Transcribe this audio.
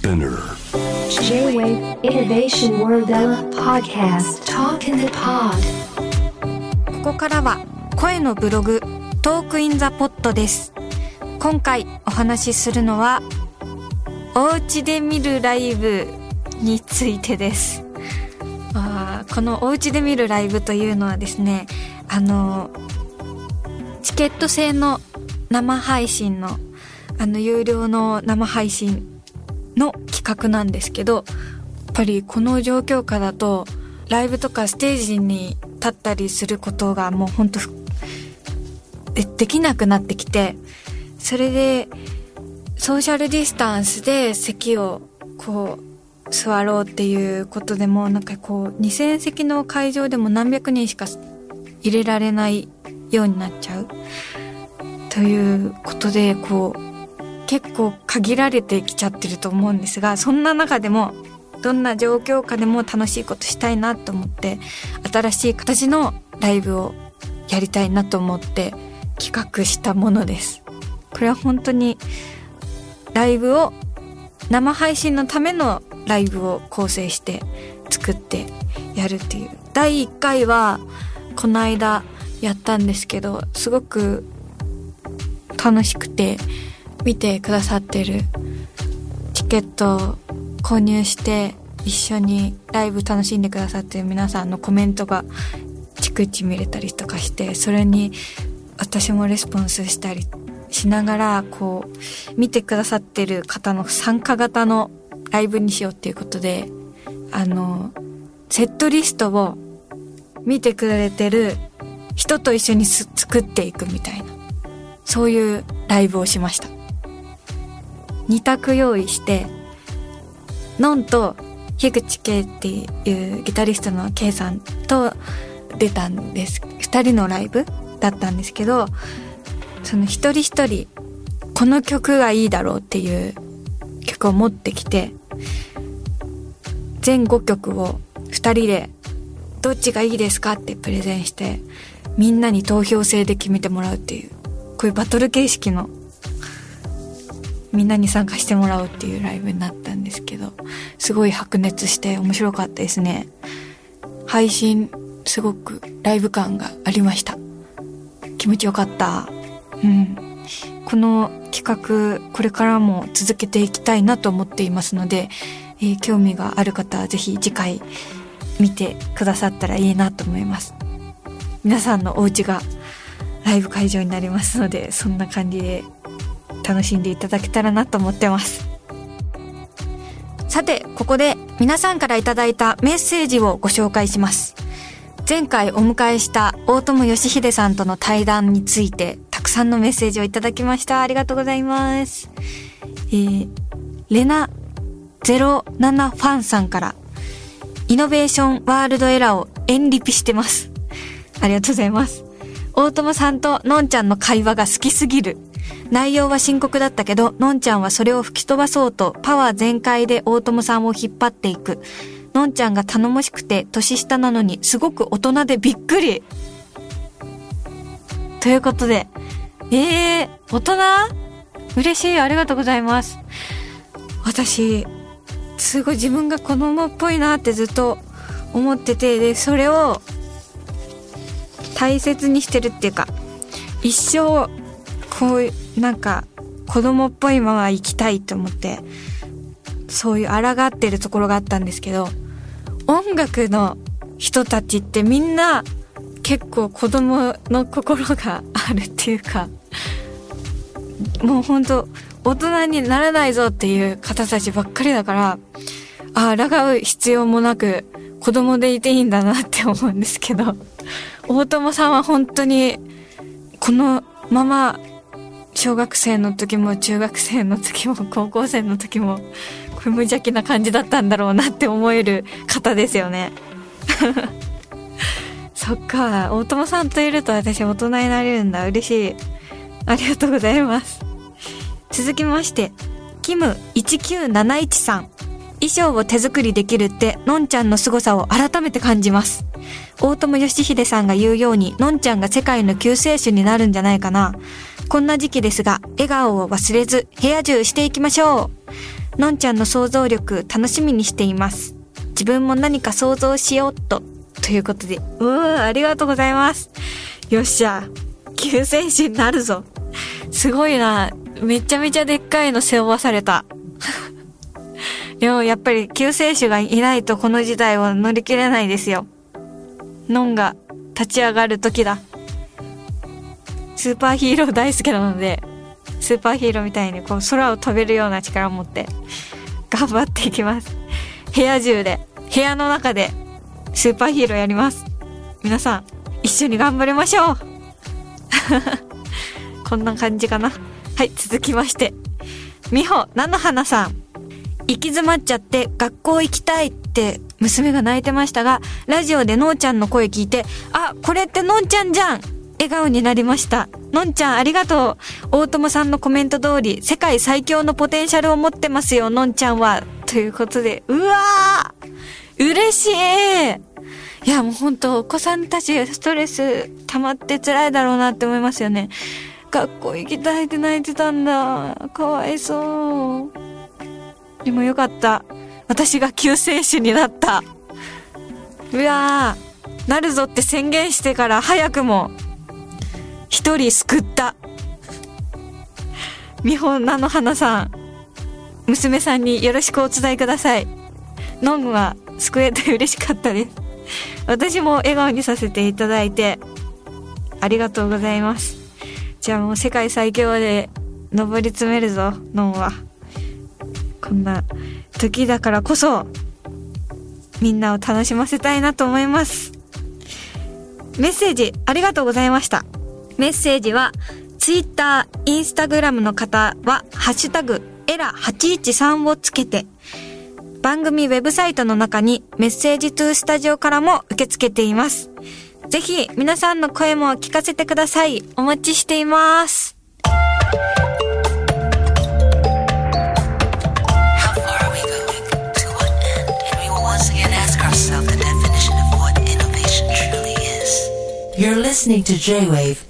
Spinner. J-Wave Innovation World Podcast. Talk in the Pod. ここからは声のブログトークインザポットです。今回お話しするのはお家で見るライブについてです。あーこのお家で見るライブというのはですねあのチケット制の生配信のあの有料の生配信の企画なんですけどやっぱりこの状況下だとライブとかステージに立ったりすることがもうほんとでできなくなってきてそれでソーシャルディスタンスで席をこう座ろうっていうことでもなんかこう2000席の会場でも何百人しか入れられないようになっちゃうということでこう結構限られてきちゃってると思うんですがそんな中でもどんな状況下でも楽しいことしたいなと思って新しい形のライブをやりたいなと思って企画したものです。これは本当にライブを生配信のためのライブを構成して作ってやるっていう。第1回はこの間やったんですけどすごく楽しくて見てくださってる。チケットを購入して一緒にライブ楽しんでくださってる皆さんのコメントが逐一見れたりとかしてそれに私もレスポンスしたりしながらこう見てくださってる方の参加型のライブにしようっていうことであのセットリストを見てくれてる人と一緒に作っていくみたいなそういうライブをしました。2択用意してノンと樋口圭っていうギタリストの K さんと出たんです。2人のライブだったんですけどその一人一人この曲がいいだろうっていう曲を持ってきて全5曲を2人でどっちがいいですかってプレゼンしてみんなに投票制で決めてもらうっていうこういうバトル形式のみんなに参加してもらうっていうライブになったんですけどすごい白熱して面白かったですね。配信すごくライブ感がありました。気持ちよかった。うん。この企画これからも続けていきたいなと思っていますので、えー興味がある方はぜひ次回見てくださったらいいなと思います。皆さんのお家がライブ会場になりますのでそんな感じで楽しんでいただけたらなと思ってます。さてここで皆さんからいただいたメッセージをご紹介します。前回お迎えした大友義秀さんとの対談についてたくさんのメッセージをいただきました。ありがとうございます。えー、レナ07ファンさんからイノベーションワールドエラーを演リピしてます。ありがとうございます。大友さんとのんちゃんの会話が好きすぎる。内容は深刻だったけど、のんちゃんはそれを吹き飛ばそうと、パワー全開で大友さんを引っ張っていく。のんちゃんが頼もしくて、年下なのに、すごく大人でびっくり。ということで、えー、大人？嬉しい、ありがとうございます。私、すごい自分が子供っぽいなってずっと思ってて、で、それを大切にしてるっていうか、一生、こう、なんか、子供っぽいまま生きたいと思って、そういう抗ってるところがあったんですけど、音楽の人たちってみんな結構子供の心があるっていうか、もうほんと大人にならないぞっていう方たちばっかりだから、ああ、抗う必要もなく子供でいていいんだなって思うんですけど、大友さんは本当にこのまま小学生の時も中学生の時も高校生の時もこれ無邪気な感じだったんだろうなって思える方ですよね。そっか、大友さんといると私大人になれるんだ。嬉しい。ありがとうございます。続きまして、キム1971さん。衣装を手作りできるって、のんちゃんの凄さを改めて感じます。大友義秀さんが言うように、のんちゃんが世界の救世主になるんじゃないかな。こんな時期ですが、笑顔を忘れず、部屋中していきましょう。のんちゃんの想像力楽しみにしています。自分も何か想像しようっと。ということで、うーんありがとうございます。よっしゃ、救世主になるぞ。すごいな。めちゃめちゃでっかいの背負わされた。でもやっぱり救世主がいないとこの時代を乗り切れないですよ。ノンが立ち上がる時だ。スーパーヒーロー大好きなので、スーパーヒーローみたいにこう空を飛べるような力を持って頑張っていきます。部屋中で、部屋の中でスーパーヒーローやります。皆さん、一緒に頑張りましょう こんな感じかな。はい、続きまして。みほ、菜の花さん。行き詰まっちゃって学校行きたいって娘が泣いてましたが、ラジオでのんちゃんの声聞いて、あ、これってのんちゃんじゃん笑顔になりました。のんちゃんありがとう。大友さんのコメント通り、世界最強のポテンシャルを持ってますよ、のんちゃんは。ということで、うわー嬉しいいや、もう本当お子さんたちストレス溜まって辛いだろうなって思いますよね。学校行きたいって泣いてたんだ。かわいそう。でもよかった。私が救世主になった。うわー、なるぞって宣言してから早くも、一人救った。美穂菜の花さん、娘さんによろしくお伝えください。ノンは救えて嬉しかったです。私も笑顔にさせていただいて、ありがとうございます。じゃあもう世界最強で登り詰めるぞ、ノンは。こんな時だからこそ、みんなを楽しませたいなと思います。メッセージありがとうございました。メッセージは、ツイッター、インスタグラムの方は、ハッシュタグ、エラ813をつけて、番組ウェブサイトの中にメッセージトゥースタジオからも受け付けています。ぜひ皆さんの声も聞かせてください。お待ちしています。J-Wave